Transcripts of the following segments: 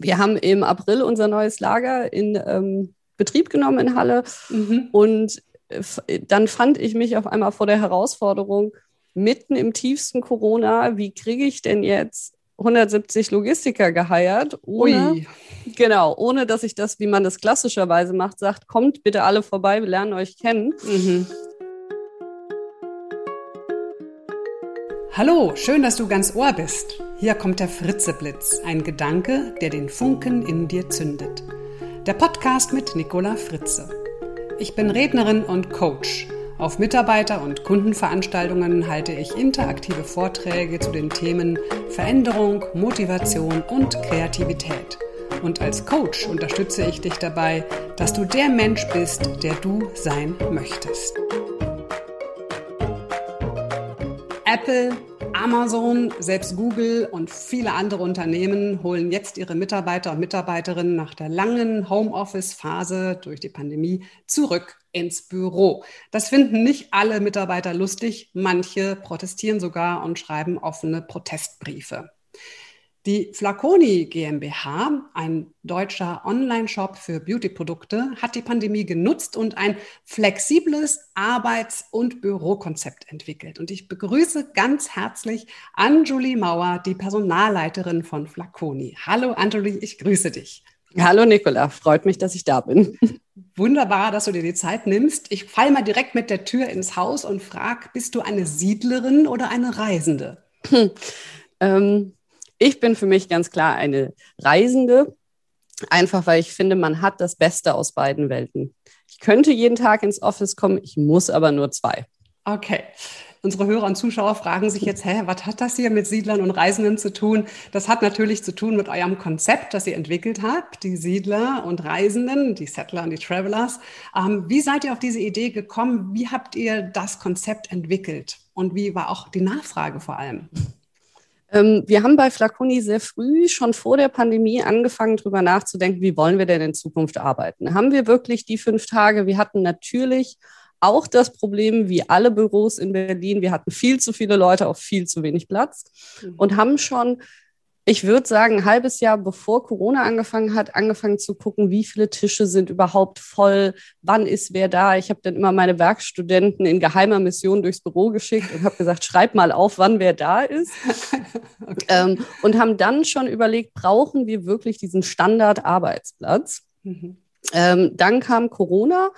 Wir haben im April unser neues Lager in ähm, Betrieb genommen in Halle mhm. und dann fand ich mich auf einmal vor der Herausforderung, mitten im tiefsten Corona, wie kriege ich denn jetzt 170 Logistiker geheiert, ohne, Ui. genau, ohne dass ich das, wie man das klassischerweise macht, sagt, kommt bitte alle vorbei, wir lernen euch kennen. Mhm. Hallo, schön, dass du ganz Ohr bist. Hier kommt der Fritzeblitz, ein Gedanke, der den Funken in dir zündet. Der Podcast mit Nicola Fritze. Ich bin Rednerin und Coach. Auf Mitarbeiter- und Kundenveranstaltungen halte ich interaktive Vorträge zu den Themen Veränderung, Motivation und Kreativität. Und als Coach unterstütze ich dich dabei, dass du der Mensch bist, der du sein möchtest. Apple, Amazon, selbst Google und viele andere Unternehmen holen jetzt ihre Mitarbeiter und Mitarbeiterinnen nach der langen Homeoffice-Phase durch die Pandemie zurück ins Büro. Das finden nicht alle Mitarbeiter lustig, manche protestieren sogar und schreiben offene Protestbriefe. Die Flaconi GmbH, ein deutscher Online-Shop für Beauty-Produkte, hat die Pandemie genutzt und ein flexibles Arbeits- und Bürokonzept entwickelt. Und ich begrüße ganz herzlich Anjuli Mauer, die Personalleiterin von Flaconi. Hallo Anjuli, ich grüße dich. Hallo Nicola, freut mich, dass ich da bin. Wunderbar, dass du dir die Zeit nimmst. Ich falle mal direkt mit der Tür ins Haus und frage, bist du eine Siedlerin oder eine Reisende? Hm, ähm ich bin für mich ganz klar eine Reisende, einfach weil ich finde, man hat das Beste aus beiden Welten. Ich könnte jeden Tag ins Office kommen, ich muss aber nur zwei. Okay. Unsere Hörer und Zuschauer fragen sich jetzt, hä, was hat das hier mit Siedlern und Reisenden zu tun? Das hat natürlich zu tun mit eurem Konzept, das ihr entwickelt habt, die Siedler und Reisenden, die Settler und die Travelers. Ähm, wie seid ihr auf diese Idee gekommen? Wie habt ihr das Konzept entwickelt? Und wie war auch die Nachfrage vor allem? Ähm, wir haben bei Flaconi sehr früh, schon vor der Pandemie, angefangen, darüber nachzudenken, wie wollen wir denn in Zukunft arbeiten? Haben wir wirklich die fünf Tage? Wir hatten natürlich auch das Problem, wie alle Büros in Berlin, wir hatten viel zu viele Leute auf viel zu wenig Platz mhm. und haben schon ich würde sagen, ein halbes Jahr bevor Corona angefangen hat, angefangen zu gucken, wie viele Tische sind überhaupt voll, wann ist wer da. Ich habe dann immer meine Werkstudenten in geheimer Mission durchs Büro geschickt und habe gesagt, schreib mal auf, wann wer da ist. okay. ähm, und haben dann schon überlegt, brauchen wir wirklich diesen Standard-Arbeitsplatz? Mhm. Ähm, dann kam Corona.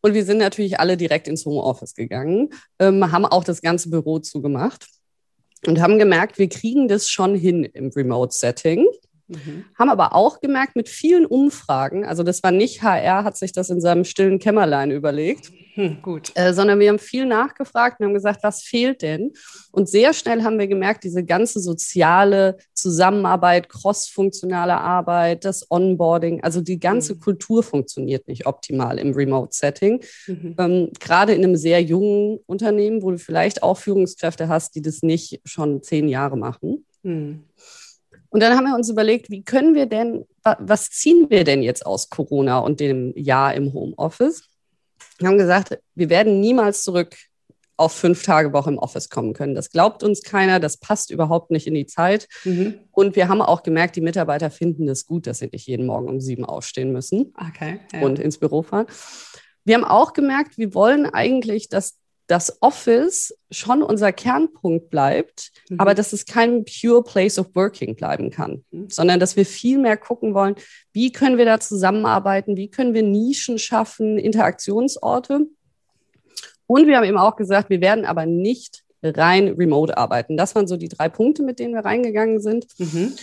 Und wir sind natürlich alle direkt ins Homeoffice gegangen, ähm, haben auch das ganze Büro zugemacht und haben gemerkt, wir kriegen das schon hin im Remote-Setting. Mhm. Haben aber auch gemerkt, mit vielen Umfragen, also das war nicht HR, hat sich das in seinem stillen Kämmerlein überlegt, hm, gut. Äh, sondern wir haben viel nachgefragt und haben gesagt, was fehlt denn? Und sehr schnell haben wir gemerkt, diese ganze soziale Zusammenarbeit, cross-funktionale Arbeit, das Onboarding, also die ganze mhm. Kultur funktioniert nicht optimal im Remote-Setting. Mhm. Ähm, Gerade in einem sehr jungen Unternehmen, wo du vielleicht auch Führungskräfte hast, die das nicht schon zehn Jahre machen. Mhm. Und dann haben wir uns überlegt, wie können wir denn, was ziehen wir denn jetzt aus Corona und dem Jahr im Homeoffice? Wir haben gesagt, wir werden niemals zurück auf fünf Tage Woche im Office kommen können. Das glaubt uns keiner, das passt überhaupt nicht in die Zeit. Mhm. Und wir haben auch gemerkt, die Mitarbeiter finden es gut, dass sie nicht jeden Morgen um sieben aufstehen müssen okay, ja. und ins Büro fahren. Wir haben auch gemerkt, wir wollen eigentlich, dass das Office schon unser Kernpunkt bleibt, mhm. aber dass es kein pure place of working bleiben kann, mhm. sondern dass wir viel mehr gucken wollen, wie können wir da zusammenarbeiten, wie können wir Nischen schaffen, Interaktionsorte. Und wir haben eben auch gesagt, wir werden aber nicht rein remote arbeiten. Das waren so die drei Punkte, mit denen wir reingegangen sind. Mhm.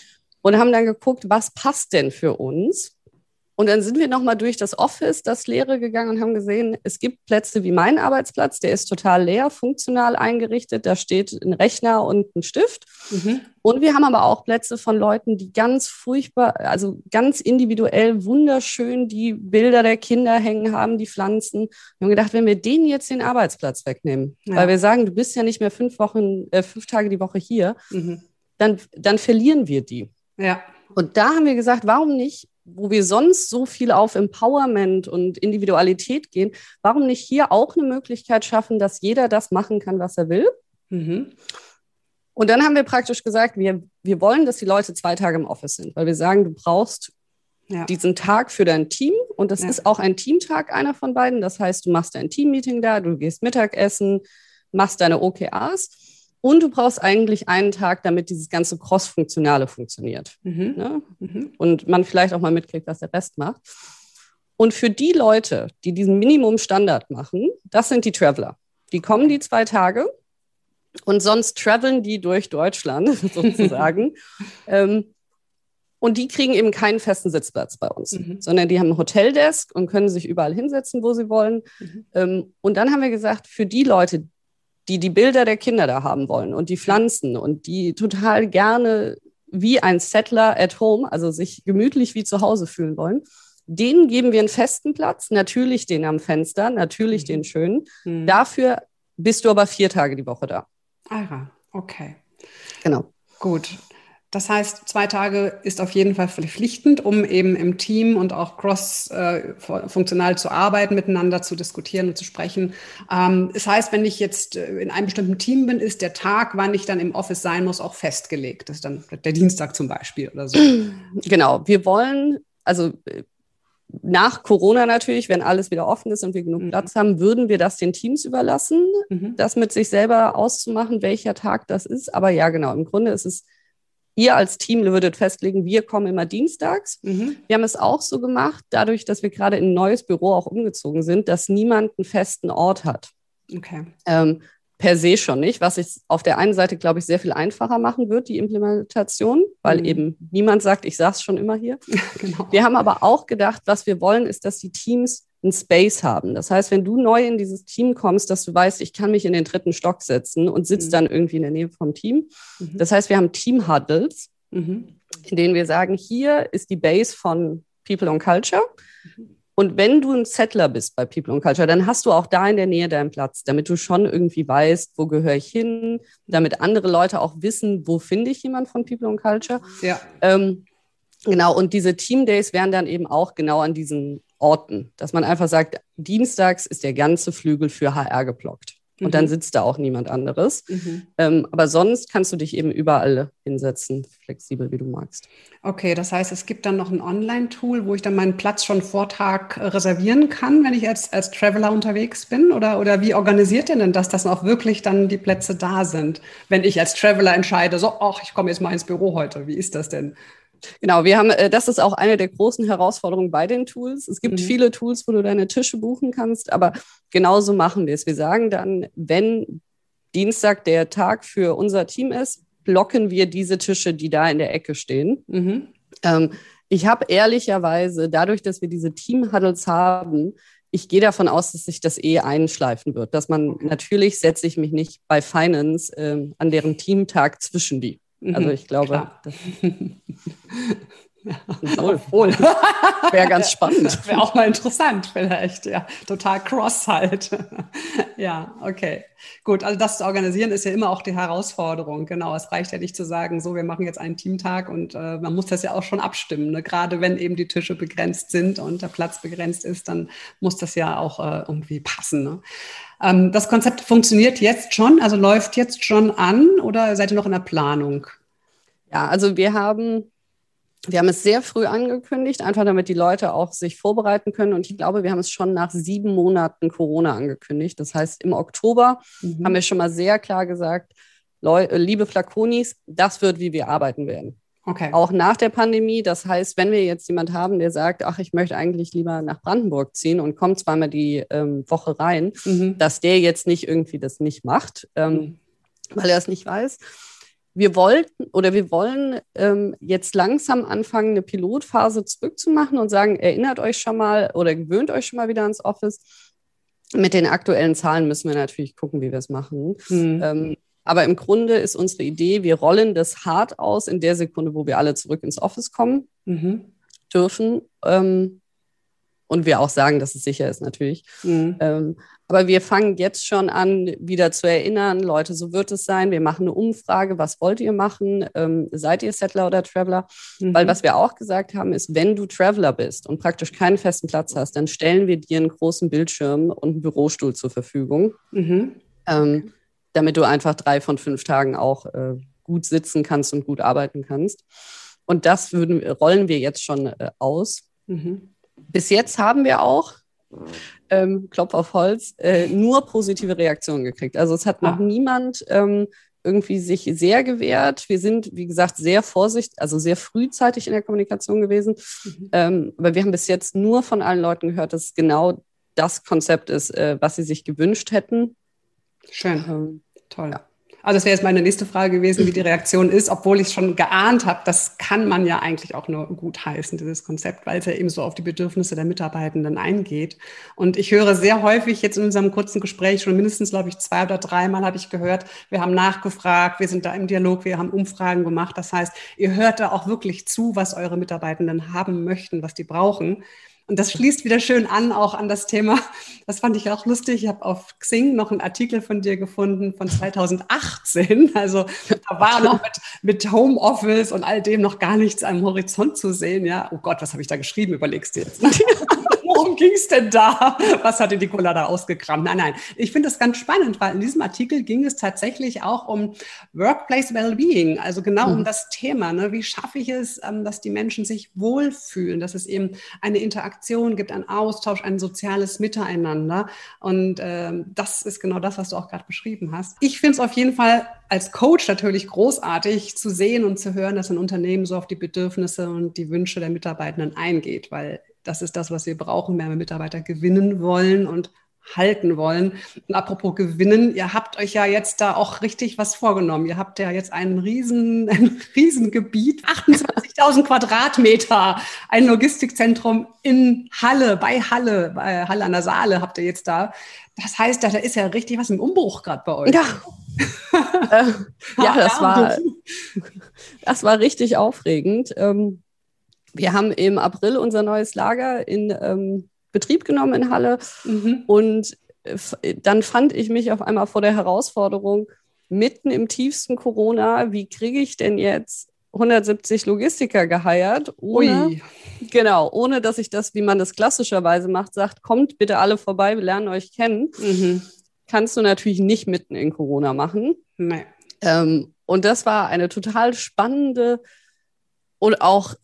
Und haben dann geguckt, was passt denn für uns? Und dann sind wir nochmal durch das Office, das Leere gegangen und haben gesehen, es gibt Plätze wie mein Arbeitsplatz, der ist total leer, funktional eingerichtet. Da steht ein Rechner und ein Stift. Mhm. Und wir haben aber auch Plätze von Leuten, die ganz furchtbar, also ganz individuell, wunderschön die Bilder der Kinder hängen haben, die Pflanzen. Wir haben gedacht, wenn wir denen jetzt den Arbeitsplatz wegnehmen, ja. weil wir sagen, du bist ja nicht mehr fünf Wochen, äh, fünf Tage die Woche hier, mhm. dann, dann verlieren wir die. Ja. Und da haben wir gesagt, warum nicht wo wir sonst so viel auf Empowerment und Individualität gehen, warum nicht hier auch eine Möglichkeit schaffen, dass jeder das machen kann, was er will? Mhm. Und dann haben wir praktisch gesagt, wir, wir wollen, dass die Leute zwei Tage im Office sind, weil wir sagen, du brauchst ja. diesen Tag für dein Team. Und das ja. ist auch ein Teamtag, einer von beiden. Das heißt, du machst ein Teammeeting da, du gehst Mittagessen, machst deine OKRs. Und du brauchst eigentlich einen Tag, damit dieses ganze Cross-Funktionale funktioniert. Mhm. Ne? Mhm. Und man vielleicht auch mal mitkriegt, was der Rest macht. Und für die Leute, die diesen Minimum-Standard machen, das sind die Traveler. Die kommen die zwei Tage und sonst traveln die durch Deutschland sozusagen. ähm, und die kriegen eben keinen festen Sitzplatz bei uns, mhm. sondern die haben ein Hoteldesk und können sich überall hinsetzen, wo sie wollen. Mhm. Ähm, und dann haben wir gesagt, für die Leute, die die Bilder der Kinder da haben wollen und die Pflanzen und die total gerne wie ein Settler at home, also sich gemütlich wie zu Hause fühlen wollen, denen geben wir einen festen Platz, natürlich den am Fenster, natürlich mhm. den schönen. Mhm. Dafür bist du aber vier Tage die Woche da. Ah, okay. Genau. Gut. Das heißt, zwei Tage ist auf jeden Fall verpflichtend, um eben im Team und auch cross-funktional äh, zu arbeiten, miteinander zu diskutieren und zu sprechen. Ähm, das heißt, wenn ich jetzt äh, in einem bestimmten Team bin, ist der Tag, wann ich dann im Office sein muss, auch festgelegt. Das ist dann der Dienstag zum Beispiel oder so. Genau. Wir wollen, also äh, nach Corona natürlich, wenn alles wieder offen ist und wir genug mhm. Platz haben, würden wir das den Teams überlassen, mhm. das mit sich selber auszumachen, welcher Tag das ist. Aber ja, genau, im Grunde ist es ihr als Team würdet festlegen, wir kommen immer dienstags. Mhm. Wir haben es auch so gemacht, dadurch, dass wir gerade in ein neues Büro auch umgezogen sind, dass niemand einen festen Ort hat. Okay. Ähm, per se schon nicht, was ich auf der einen Seite, glaube ich, sehr viel einfacher machen wird, die Implementation, weil mhm. eben niemand sagt, ich saß schon immer hier. genau. Wir haben aber auch gedacht, was wir wollen, ist, dass die Teams einen Space haben. Das heißt, wenn du neu in dieses Team kommst, dass du weißt, ich kann mich in den dritten Stock setzen und sitze mhm. dann irgendwie in der Nähe vom Team. Mhm. Das heißt, wir haben Team-Huddles, mhm. in denen wir sagen, hier ist die Base von People and Culture. Mhm. Und wenn du ein Settler bist bei People and Culture, dann hast du auch da in der Nähe deinen Platz, damit du schon irgendwie weißt, wo gehöre ich hin, damit andere Leute auch wissen, wo finde ich jemand von People and Culture. Ja. Ähm, genau, und diese Team Days wären dann eben auch genau an diesen Orten, dass man einfach sagt, dienstags ist der ganze Flügel für HR geblockt. Und mhm. dann sitzt da auch niemand anderes. Mhm. Ähm, aber sonst kannst du dich eben überall hinsetzen, flexibel wie du magst. Okay, das heißt, es gibt dann noch ein Online-Tool, wo ich dann meinen Platz schon vor Tag reservieren kann, wenn ich als, als Traveler unterwegs bin? Oder, oder wie organisiert ihr denn das, dass auch wirklich dann die Plätze da sind, wenn ich als Traveler entscheide, so, ach, ich komme jetzt mal ins Büro heute. Wie ist das denn? Genau, wir haben, äh, das ist auch eine der großen Herausforderungen bei den Tools. Es gibt mhm. viele Tools, wo du deine Tische buchen kannst, aber genauso machen wir es. Wir sagen dann, wenn Dienstag der Tag für unser Team ist, blocken wir diese Tische, die da in der Ecke stehen. Mhm. Ähm, ich habe ehrlicherweise, dadurch, dass wir diese Team-Huddles haben, ich gehe davon aus, dass sich das eh einschleifen wird. Dass man natürlich setze ich mich nicht bei Finance äh, an deren Teamtag zwischen die. Also mhm, ich glaube, das ja, obwohl. Wäre ganz spannend. Wäre auch mal interessant, vielleicht, ja. Total cross halt. ja, okay. Gut, also das zu organisieren ist ja immer auch die Herausforderung. Genau, es reicht ja nicht zu sagen, so, wir machen jetzt einen Teamtag und äh, man muss das ja auch schon abstimmen. Ne? Gerade wenn eben die Tische begrenzt sind und der Platz begrenzt ist, dann muss das ja auch äh, irgendwie passen. Ne? Ähm, das Konzept funktioniert jetzt schon, also läuft jetzt schon an oder seid ihr noch in der Planung? Ja, also wir haben, wir haben es sehr früh angekündigt, einfach damit die Leute auch sich vorbereiten können. Und ich glaube, wir haben es schon nach sieben Monaten Corona angekündigt. Das heißt, im Oktober mhm. haben wir schon mal sehr klar gesagt, Leu liebe Flaconis, das wird, wie wir arbeiten werden. Okay. Auch nach der Pandemie. Das heißt, wenn wir jetzt jemand haben, der sagt, ach, ich möchte eigentlich lieber nach Brandenburg ziehen und kommt zweimal die ähm, Woche rein, mhm. dass der jetzt nicht irgendwie das nicht macht, ähm, mhm. weil er es nicht weiß. Wir wollten oder wir wollen ähm, jetzt langsam anfangen, eine Pilotphase zurückzumachen und sagen, erinnert euch schon mal oder gewöhnt euch schon mal wieder ans Office. Mit den aktuellen Zahlen müssen wir natürlich gucken, wie wir es machen. Mhm. Aber im Grunde ist unsere Idee, wir rollen das hart aus in der Sekunde, wo wir alle zurück ins Office kommen mhm. dürfen. Ähm, und wir auch sagen, dass es sicher ist natürlich. Mhm. Ähm, aber wir fangen jetzt schon an, wieder zu erinnern, Leute, so wird es sein. Wir machen eine Umfrage, was wollt ihr machen? Ähm, seid ihr Settler oder Traveler? Mhm. Weil was wir auch gesagt haben, ist, wenn du Traveler bist und praktisch keinen festen Platz hast, dann stellen wir dir einen großen Bildschirm und einen Bürostuhl zur Verfügung. Mhm. Ähm, damit du einfach drei von fünf Tagen auch äh, gut sitzen kannst und gut arbeiten kannst. Und das würden, rollen wir jetzt schon äh, aus. Mhm. Bis jetzt haben wir auch, ähm, Klopf auf Holz, äh, nur positive Reaktionen gekriegt. Also es hat noch ah. niemand ähm, irgendwie sich sehr gewehrt. Wir sind, wie gesagt, sehr vorsichtig, also sehr frühzeitig in der Kommunikation gewesen. Mhm. Ähm, aber wir haben bis jetzt nur von allen Leuten gehört, dass es genau das Konzept ist, äh, was sie sich gewünscht hätten. Schön. Ähm, Toll. Ja. Also das wäre jetzt meine nächste Frage gewesen, wie die Reaktion ist, obwohl ich schon geahnt habe, das kann man ja eigentlich auch nur gut heißen, dieses Konzept, weil es ja eben so auf die Bedürfnisse der Mitarbeitenden eingeht. Und ich höre sehr häufig jetzt in unserem kurzen Gespräch, schon mindestens, glaube ich, zwei oder dreimal habe ich gehört, wir haben nachgefragt, wir sind da im Dialog, wir haben Umfragen gemacht. Das heißt, ihr hört da auch wirklich zu, was eure Mitarbeitenden haben möchten, was die brauchen. Und das schließt wieder schön an, auch an das Thema. Das fand ich auch lustig. Ich habe auf Xing noch einen Artikel von dir gefunden von 2018. Also da war noch mit, mit Homeoffice und all dem noch gar nichts am Horizont zu sehen. Ja, oh Gott, was habe ich da geschrieben? Überlegst du jetzt. Worum ging es denn da? Was hatte Nicola da ausgekramt? Nein, nein. Ich finde das ganz spannend, weil in diesem Artikel ging es tatsächlich auch um Workplace Wellbeing, also genau mhm. um das Thema. Ne? Wie schaffe ich es, ähm, dass die Menschen sich wohlfühlen, dass es eben eine Interaktion gibt, einen Austausch, ein soziales Miteinander. Und ähm, das ist genau das, was du auch gerade beschrieben hast. Ich finde es auf jeden Fall als Coach natürlich großartig zu sehen und zu hören, dass ein Unternehmen so auf die Bedürfnisse und die Wünsche der Mitarbeitenden eingeht, weil das ist das, was wir brauchen, wenn wir Mitarbeiter gewinnen wollen und halten wollen. Und apropos gewinnen, ihr habt euch ja jetzt da auch richtig was vorgenommen. Ihr habt ja jetzt einen riesen, ein Riesengebiet, 28.000 Quadratmeter, ein Logistikzentrum in Halle, bei Halle, bei Halle an der Saale habt ihr jetzt da. Das heißt, da ist ja richtig was im Umbruch gerade bei euch. Ja. äh, ja, das war, das war richtig aufregend. Ähm, wir haben im April unser neues Lager in ähm, Betrieb genommen in Halle mhm. und äh, dann fand ich mich auf einmal vor der Herausforderung, mitten im tiefsten Corona, wie kriege ich denn jetzt 170 Logistiker geheiert, ohne, genau, ohne dass ich das, wie man das klassischerweise macht, sagt, kommt bitte alle vorbei, wir lernen euch kennen. Mhm. Kannst du natürlich nicht mitten in Corona machen. Nee. Ähm, und das war eine total spannende und auch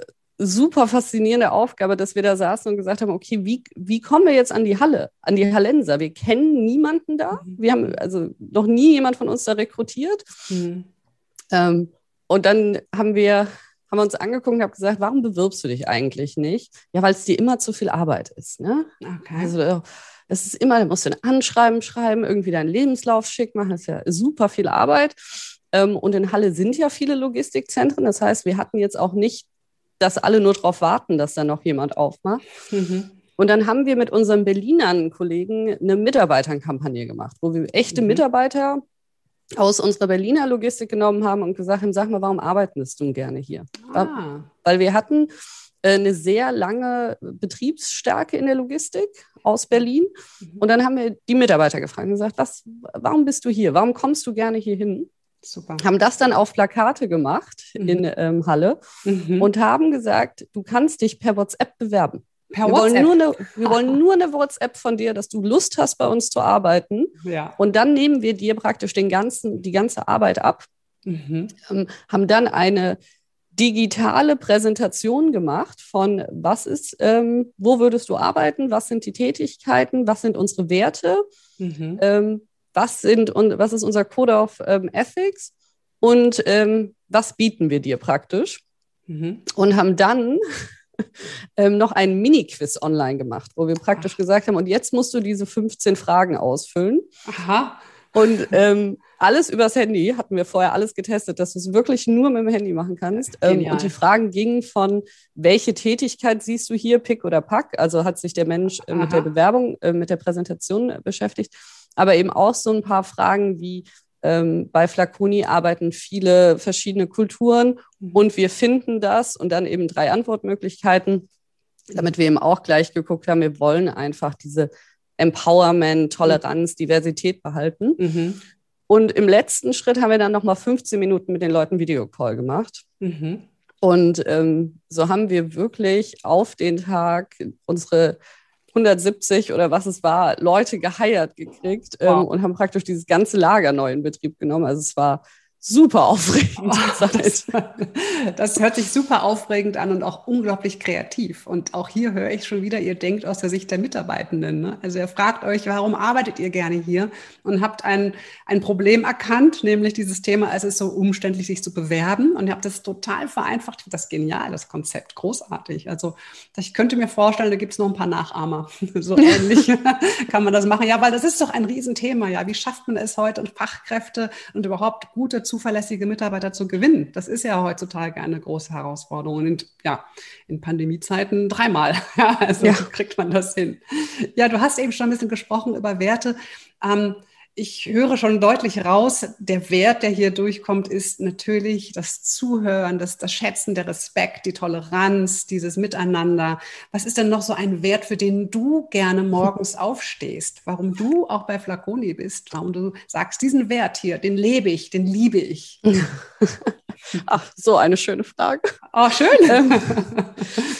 super faszinierende Aufgabe, dass wir da saßen und gesagt haben, okay, wie, wie kommen wir jetzt an die Halle, an die Hallenser? Wir kennen niemanden da. Mhm. Wir haben also noch nie jemand von uns da rekrutiert. Mhm. Ähm, und dann haben wir, haben wir uns angeguckt und haben gesagt, warum bewirbst du dich eigentlich nicht? Ja, weil es dir immer zu viel Arbeit ist. Ne? Okay. Also es ist immer, du musst ein Anschreiben schreiben, irgendwie deinen Lebenslauf schick machen, das ist ja super viel Arbeit. Ähm, und in Halle sind ja viele Logistikzentren. Das heißt, wir hatten jetzt auch nicht dass alle nur darauf warten, dass da noch jemand aufmacht. Mhm. Und dann haben wir mit unseren Berlinern Kollegen eine Mitarbeiterkampagne gemacht, wo wir echte mhm. Mitarbeiter aus unserer Berliner Logistik genommen haben und gesagt haben, sag mal, warum arbeitest du gerne hier? Ah. Weil wir hatten äh, eine sehr lange Betriebsstärke in der Logistik aus Berlin. Mhm. Und dann haben wir die Mitarbeiter gefragt und gesagt, was, warum bist du hier? Warum kommst du gerne hier hin? Super. Haben das dann auf Plakate gemacht mhm. in ähm, Halle mhm. und haben gesagt, du kannst dich per WhatsApp bewerben. Per wir, WhatsApp. Wollen nur eine, wir wollen nur eine WhatsApp von dir, dass du Lust hast, bei uns zu arbeiten. Ja. Und dann nehmen wir dir praktisch den ganzen, die ganze Arbeit ab. Mhm. Ähm, haben dann eine digitale Präsentation gemacht von was ist, ähm, wo würdest du arbeiten, was sind die Tätigkeiten, was sind unsere Werte, mhm. ähm, was, sind, und, was ist unser Code of ähm, Ethics und ähm, was bieten wir dir praktisch. Mhm. Und haben dann ähm, noch einen Mini-Quiz online gemacht, wo wir praktisch Ach. gesagt haben, und jetzt musst du diese 15 Fragen ausfüllen. Aha. Und ähm, alles übers Handy, hatten wir vorher alles getestet, dass du es wirklich nur mit dem Handy machen kannst. Ähm, und die Fragen gingen von, welche Tätigkeit siehst du hier, Pick oder Pack? Also hat sich der Mensch äh, mit der Bewerbung, äh, mit der Präsentation äh, beschäftigt aber eben auch so ein paar Fragen wie, ähm, bei Flaconi arbeiten viele verschiedene Kulturen mhm. und wir finden das und dann eben drei Antwortmöglichkeiten, damit wir eben auch gleich geguckt haben, wir wollen einfach diese Empowerment, Toleranz, Diversität behalten. Mhm. Und im letzten Schritt haben wir dann nochmal 15 Minuten mit den Leuten Videocall gemacht. Mhm. Und ähm, so haben wir wirklich auf den Tag unsere 170 oder was es war, Leute geheiert gekriegt ähm, wow. und haben praktisch dieses ganze Lager neu in Betrieb genommen. Also es war super aufregend. Oh, das, das, hört sich super aufregend an und auch unglaublich kreativ. Und auch hier höre ich schon wieder, ihr denkt aus der Sicht der Mitarbeitenden. Ne? Also ihr fragt euch, warum arbeitet ihr gerne hier? Und habt ein, ein Problem erkannt, nämlich dieses Thema, es ist so umständlich, sich zu bewerben. Und ihr habt das total vereinfacht. Das ist genial, das Konzept, großartig. Also ich könnte mir vorstellen, da gibt es noch ein paar Nachahmer. so ähnlich kann man das machen. Ja, weil das ist doch ein Riesenthema. Ja, wie schafft man es heute und Fachkräfte und überhaupt gute zuverlässige Mitarbeiter zu gewinnen. Das ist ja heutzutage eine große Herausforderung. Und ja, in Pandemiezeiten dreimal. Ja, also ja. kriegt man das hin. Ja, du hast eben schon ein bisschen gesprochen über Werte. Ähm, ich höre schon deutlich raus, der Wert, der hier durchkommt, ist natürlich das Zuhören, das, das Schätzen, der Respekt, die Toleranz, dieses Miteinander. Was ist denn noch so ein Wert, für den du gerne morgens aufstehst? Warum du auch bei Flaconi bist? Warum du sagst, diesen Wert hier, den lebe ich, den liebe ich? Ach, so eine schöne Frage. Oh, schön. Ähm,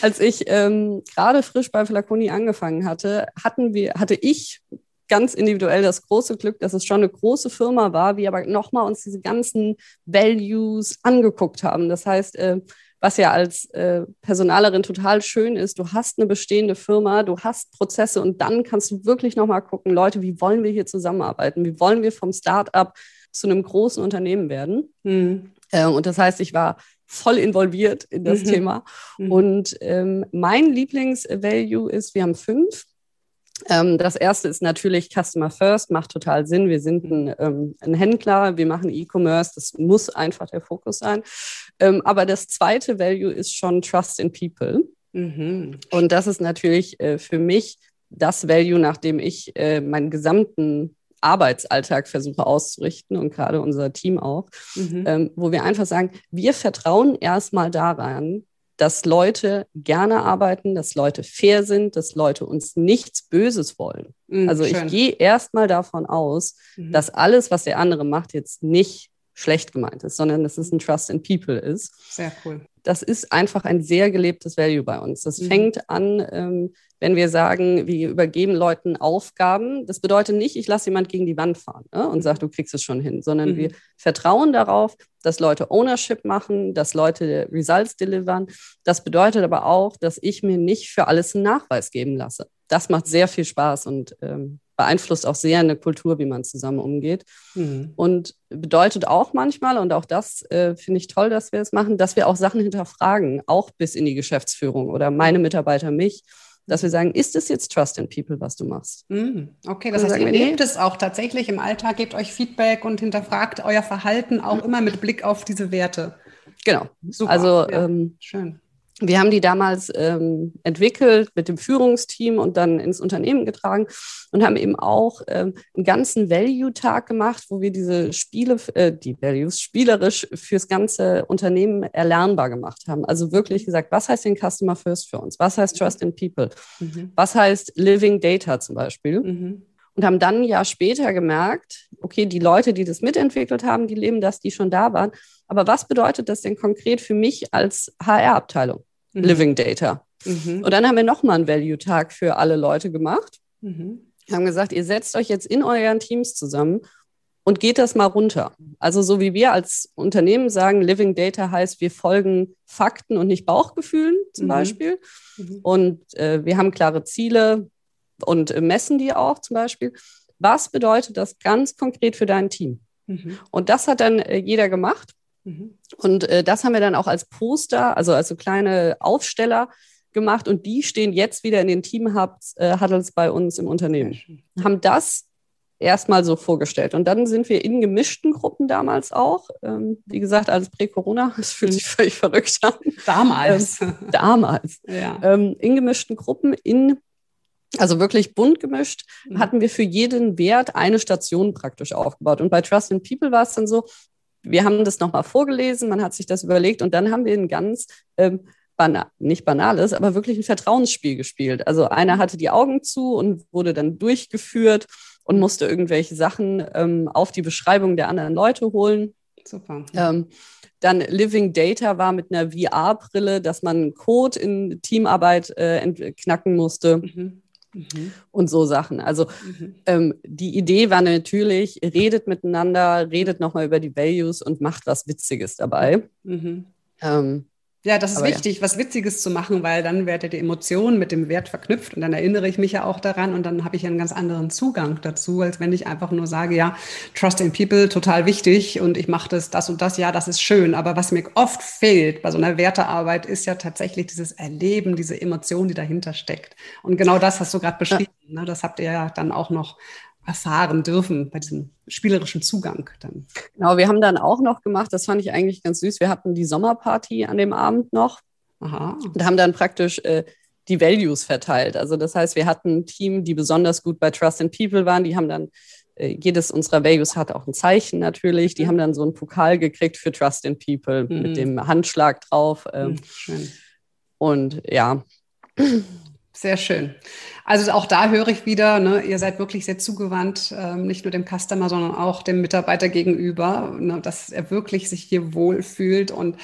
als ich ähm, gerade frisch bei Flaconi angefangen hatte, hatten wir, hatte ich ganz individuell das große Glück, dass es schon eine große Firma war, wir aber nochmal uns diese ganzen Values angeguckt haben. Das heißt, äh, was ja als äh, Personalerin total schön ist, du hast eine bestehende Firma, du hast Prozesse und dann kannst du wirklich nochmal gucken, Leute, wie wollen wir hier zusammenarbeiten? Wie wollen wir vom Start-up zu einem großen Unternehmen werden? Mhm. Äh, und das heißt, ich war voll involviert in das mhm. Thema. Mhm. Und ähm, mein Lieblingsvalue ist, wir haben fünf. Ähm, das erste ist natürlich Customer First, macht total Sinn. Wir sind ein, ähm, ein Händler, wir machen E-Commerce, das muss einfach der Fokus sein. Ähm, aber das zweite Value ist schon Trust in People. Mhm. Und das ist natürlich äh, für mich das Value, nach dem ich äh, meinen gesamten Arbeitsalltag versuche auszurichten und gerade unser Team auch, mhm. wo wir einfach sagen, wir vertrauen erstmal daran, dass Leute gerne arbeiten, dass Leute fair sind, dass Leute uns nichts Böses wollen. Mhm, also schön. ich gehe erstmal davon aus, mhm. dass alles, was der andere macht, jetzt nicht schlecht gemeint ist, sondern dass es ein Trust in People ist. Sehr cool. Das ist einfach ein sehr gelebtes Value bei uns. Das mhm. fängt an, ähm, wenn wir sagen, wir übergeben Leuten Aufgaben. Das bedeutet nicht, ich lasse jemand gegen die Wand fahren ne, und sage, du kriegst es schon hin, sondern mhm. wir vertrauen darauf, dass Leute Ownership machen, dass Leute Results delivern. Das bedeutet aber auch, dass ich mir nicht für alles einen Nachweis geben lasse. Das macht sehr viel Spaß und ähm, beeinflusst auch sehr eine Kultur, wie man zusammen umgeht. Mhm. Und bedeutet auch manchmal, und auch das äh, finde ich toll, dass wir es machen, dass wir auch Sachen hinterfragen, auch bis in die Geschäftsführung oder meine Mitarbeiter mich, dass wir sagen, ist es jetzt Trust in People, was du machst? Mhm. Okay, das heißt, ihr lebt es auch tatsächlich im Alltag, gebt euch Feedback und hinterfragt euer Verhalten auch mhm. immer mit Blick auf diese Werte. Genau. Super. Also ja. ähm, schön wir haben die damals ähm, entwickelt mit dem Führungsteam und dann ins Unternehmen getragen und haben eben auch ähm, einen ganzen Value-Tag gemacht, wo wir diese Spiele, äh, die Values spielerisch fürs ganze Unternehmen erlernbar gemacht haben. Also wirklich gesagt, was heißt denn Customer First für uns? Was heißt Trust in People? Mhm. Was heißt Living Data zum Beispiel? Mhm. Und haben dann ein Jahr später gemerkt, okay, die Leute, die das mitentwickelt haben, die leben das, die schon da waren. Aber was bedeutet das denn konkret für mich als HR-Abteilung? Mhm. Living Data. Mhm. Und dann haben wir nochmal einen Value-Tag für alle Leute gemacht. Mhm. Haben gesagt, ihr setzt euch jetzt in euren Teams zusammen und geht das mal runter. Also so wie wir als Unternehmen sagen, Living Data heißt, wir folgen Fakten und nicht Bauchgefühlen zum mhm. Beispiel. Mhm. Und äh, wir haben klare Ziele und äh, messen die auch zum Beispiel. Was bedeutet das ganz konkret für dein Team? Mhm. Und das hat dann äh, jeder gemacht. Mhm. Und äh, das haben wir dann auch als Poster, also als so kleine Aufsteller gemacht und die stehen jetzt wieder in den Team-Huddles äh, bei uns im Unternehmen. Haben das erstmal so vorgestellt. Und dann sind wir in gemischten Gruppen damals auch. Ähm, wie gesagt, alles prä-Corona. Das fühlt sich völlig verrückt an. Damals. Ähm, damals. Ja. Ähm, in gemischten Gruppen, in, also wirklich bunt gemischt, mhm. hatten wir für jeden Wert eine Station praktisch aufgebaut. Und bei Trust in People war es dann so, wir haben das nochmal vorgelesen, man hat sich das überlegt und dann haben wir ein ganz ähm, banal, nicht banales, aber wirklich ein Vertrauensspiel gespielt. Also einer hatte die Augen zu und wurde dann durchgeführt und musste irgendwelche Sachen ähm, auf die Beschreibung der anderen Leute holen. Super. Ähm, dann Living Data war mit einer VR-Brille, dass man Code in Teamarbeit äh, knacken musste. Mhm. Mhm. Und so Sachen. Also mhm. ähm, die Idee war natürlich, redet miteinander, redet nochmal über die Values und macht was Witziges dabei. Mhm. Ähm, ja, das ist Aber wichtig, ja. was Witziges zu machen, weil dann wird die Emotion mit dem Wert verknüpft und dann erinnere ich mich ja auch daran und dann habe ich einen ganz anderen Zugang dazu, als wenn ich einfach nur sage, ja, Trust in People, total wichtig und ich mache das, das und das, ja, das ist schön. Aber was mir oft fehlt bei so einer Wertearbeit ist ja tatsächlich dieses Erleben, diese Emotion, die dahinter steckt. Und genau das hast du gerade beschrieben. Ja. Ne? Das habt ihr ja dann auch noch erfahren dürfen bei diesem spielerischen Zugang dann. Genau, wir haben dann auch noch gemacht, das fand ich eigentlich ganz süß, wir hatten die Sommerparty an dem Abend noch Aha. und haben dann praktisch äh, die Values verteilt. Also das heißt, wir hatten ein Team, die besonders gut bei Trust in People waren, die haben dann äh, jedes unserer Values hat auch ein Zeichen natürlich. Die mhm. haben dann so einen Pokal gekriegt für Trust in People mhm. mit dem Handschlag drauf. Mhm. Und ja. Sehr schön. Also auch da höre ich wieder, ne, ihr seid wirklich sehr zugewandt, ähm, nicht nur dem Customer, sondern auch dem Mitarbeiter gegenüber, ne, dass er wirklich sich hier wohlfühlt. Und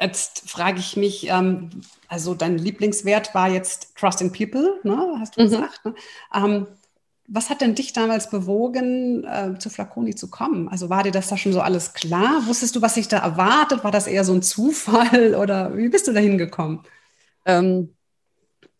jetzt frage ich mich, ähm, also dein Lieblingswert war jetzt Trust in People, ne, hast du mhm. gesagt. Ne? Ähm, was hat denn dich damals bewogen, äh, zu Flaconi zu kommen? Also war dir das da schon so alles klar? Wusstest du, was sich da erwartet? War das eher so ein Zufall oder wie bist du da hingekommen? Ähm,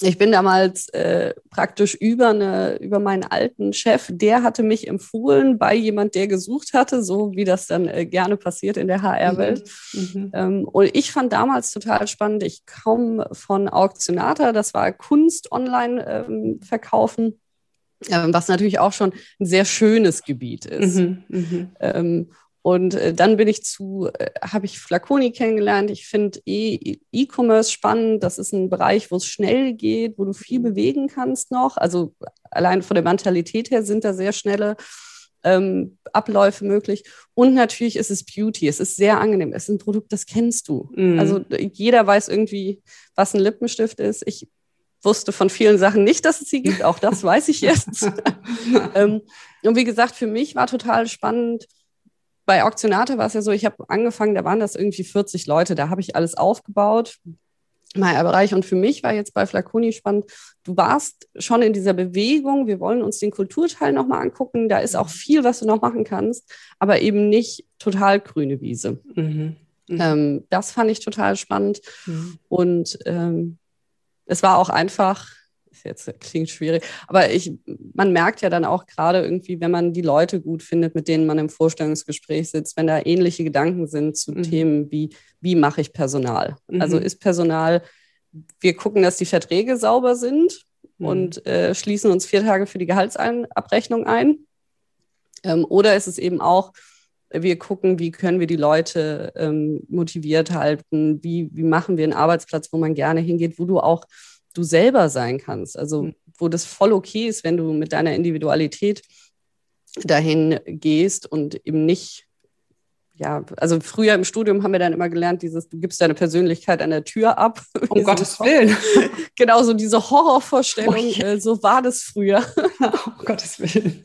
ich bin damals äh, praktisch über, eine, über meinen alten Chef, der hatte mich empfohlen bei jemand, der gesucht hatte, so wie das dann äh, gerne passiert in der HR-Welt. Mhm. Mhm. Ähm, und ich fand damals total spannend, ich komme von Auktionata, das war Kunst online ähm, verkaufen, ähm, was natürlich auch schon ein sehr schönes Gebiet ist. Mhm. mhm. Und äh, dann bin ich zu, äh, habe ich Flaconi kennengelernt. Ich finde E-Commerce spannend. Das ist ein Bereich, wo es schnell geht, wo du viel bewegen kannst noch. Also allein von der Mentalität her sind da sehr schnelle ähm, Abläufe möglich. Und natürlich ist es Beauty. Es ist sehr angenehm. Es ist ein Produkt, das kennst du. Mhm. Also jeder weiß irgendwie, was ein Lippenstift ist. Ich wusste von vielen Sachen nicht, dass es sie gibt. Auch das weiß ich jetzt. ähm, und wie gesagt, für mich war total spannend, bei Auktionate war es ja so, ich habe angefangen, da waren das irgendwie 40 Leute, da habe ich alles aufgebaut, mein Bereich. Und für mich war jetzt bei Flaconi spannend, du warst schon in dieser Bewegung, wir wollen uns den Kulturteil nochmal angucken, da ist auch viel, was du noch machen kannst, aber eben nicht total grüne Wiese. Mhm. Mhm. Ähm, das fand ich total spannend. Mhm. Und ähm, es war auch einfach, jetzt klingt schwierig, aber ich, man merkt ja dann auch gerade irgendwie, wenn man die Leute gut findet, mit denen man im Vorstellungsgespräch sitzt, wenn da ähnliche Gedanken sind zu mhm. Themen wie, wie mache ich Personal? Mhm. Also ist Personal, wir gucken, dass die Verträge sauber sind mhm. und äh, schließen uns vier Tage für die Gehaltsabrechnung ein. Ähm, oder ist es eben auch, wir gucken, wie können wir die Leute ähm, motiviert halten, wie, wie machen wir einen Arbeitsplatz, wo man gerne hingeht, wo du auch du selber sein kannst. Also hm. wo das voll okay ist, wenn du mit deiner Individualität dahin gehst und eben nicht ja, also früher im Studium haben wir dann immer gelernt, dieses, du gibst deine Persönlichkeit an der Tür ab. Um Gottes Willen. genau, so diese Horrorvorstellung, oh, äh, so war das früher. um Gottes Willen.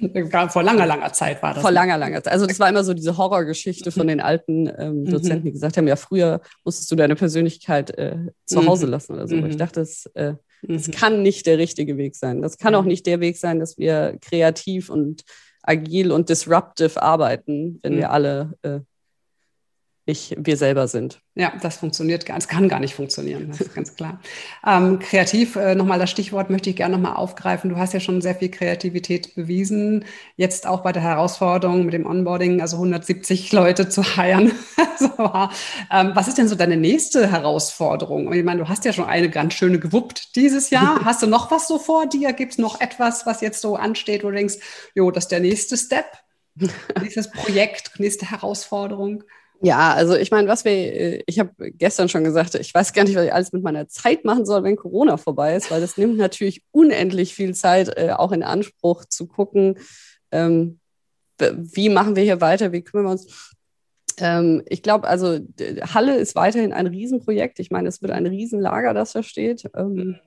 Vor langer, langer Zeit war das. Vor langer, langer Zeit. Also das war immer so diese Horrorgeschichte von den alten ähm, mhm. Dozenten, die gesagt haben, ja, früher musstest du deine Persönlichkeit äh, zu Hause mhm. lassen oder so. Ich mhm. dachte, das, äh, das kann nicht der richtige Weg sein. Das kann auch nicht der Weg sein, dass wir kreativ und agil und disruptive arbeiten, wenn mhm. wir alle äh, nicht wir selber sind. Ja, das funktioniert gar es kann gar nicht funktionieren, das ist ganz klar. Ähm, kreativ, äh, nochmal das Stichwort möchte ich gerne nochmal aufgreifen. Du hast ja schon sehr viel Kreativität bewiesen, jetzt auch bei der Herausforderung mit dem Onboarding, also 170 Leute zu heiren. so, ähm, was ist denn so deine nächste Herausforderung? Ich meine, du hast ja schon eine ganz schöne gewuppt dieses Jahr. hast du noch was so vor dir? Gibt es noch etwas, was jetzt so ansteht, wo du denkst, jo, das ist der nächste Step? Nächstes Projekt, nächste Herausforderung? Ja, also ich meine, was wir, äh, ich habe gestern schon gesagt, ich weiß gar nicht, was ich alles mit meiner Zeit machen soll, wenn Corona vorbei ist, weil das nimmt natürlich unendlich viel Zeit, äh, auch in Anspruch zu gucken, ähm, wie machen wir hier weiter, wie kümmern wir uns. Ähm, ich glaube, also Halle ist weiterhin ein Riesenprojekt. Ich meine, es wird ein Riesenlager, das da steht. Ähm,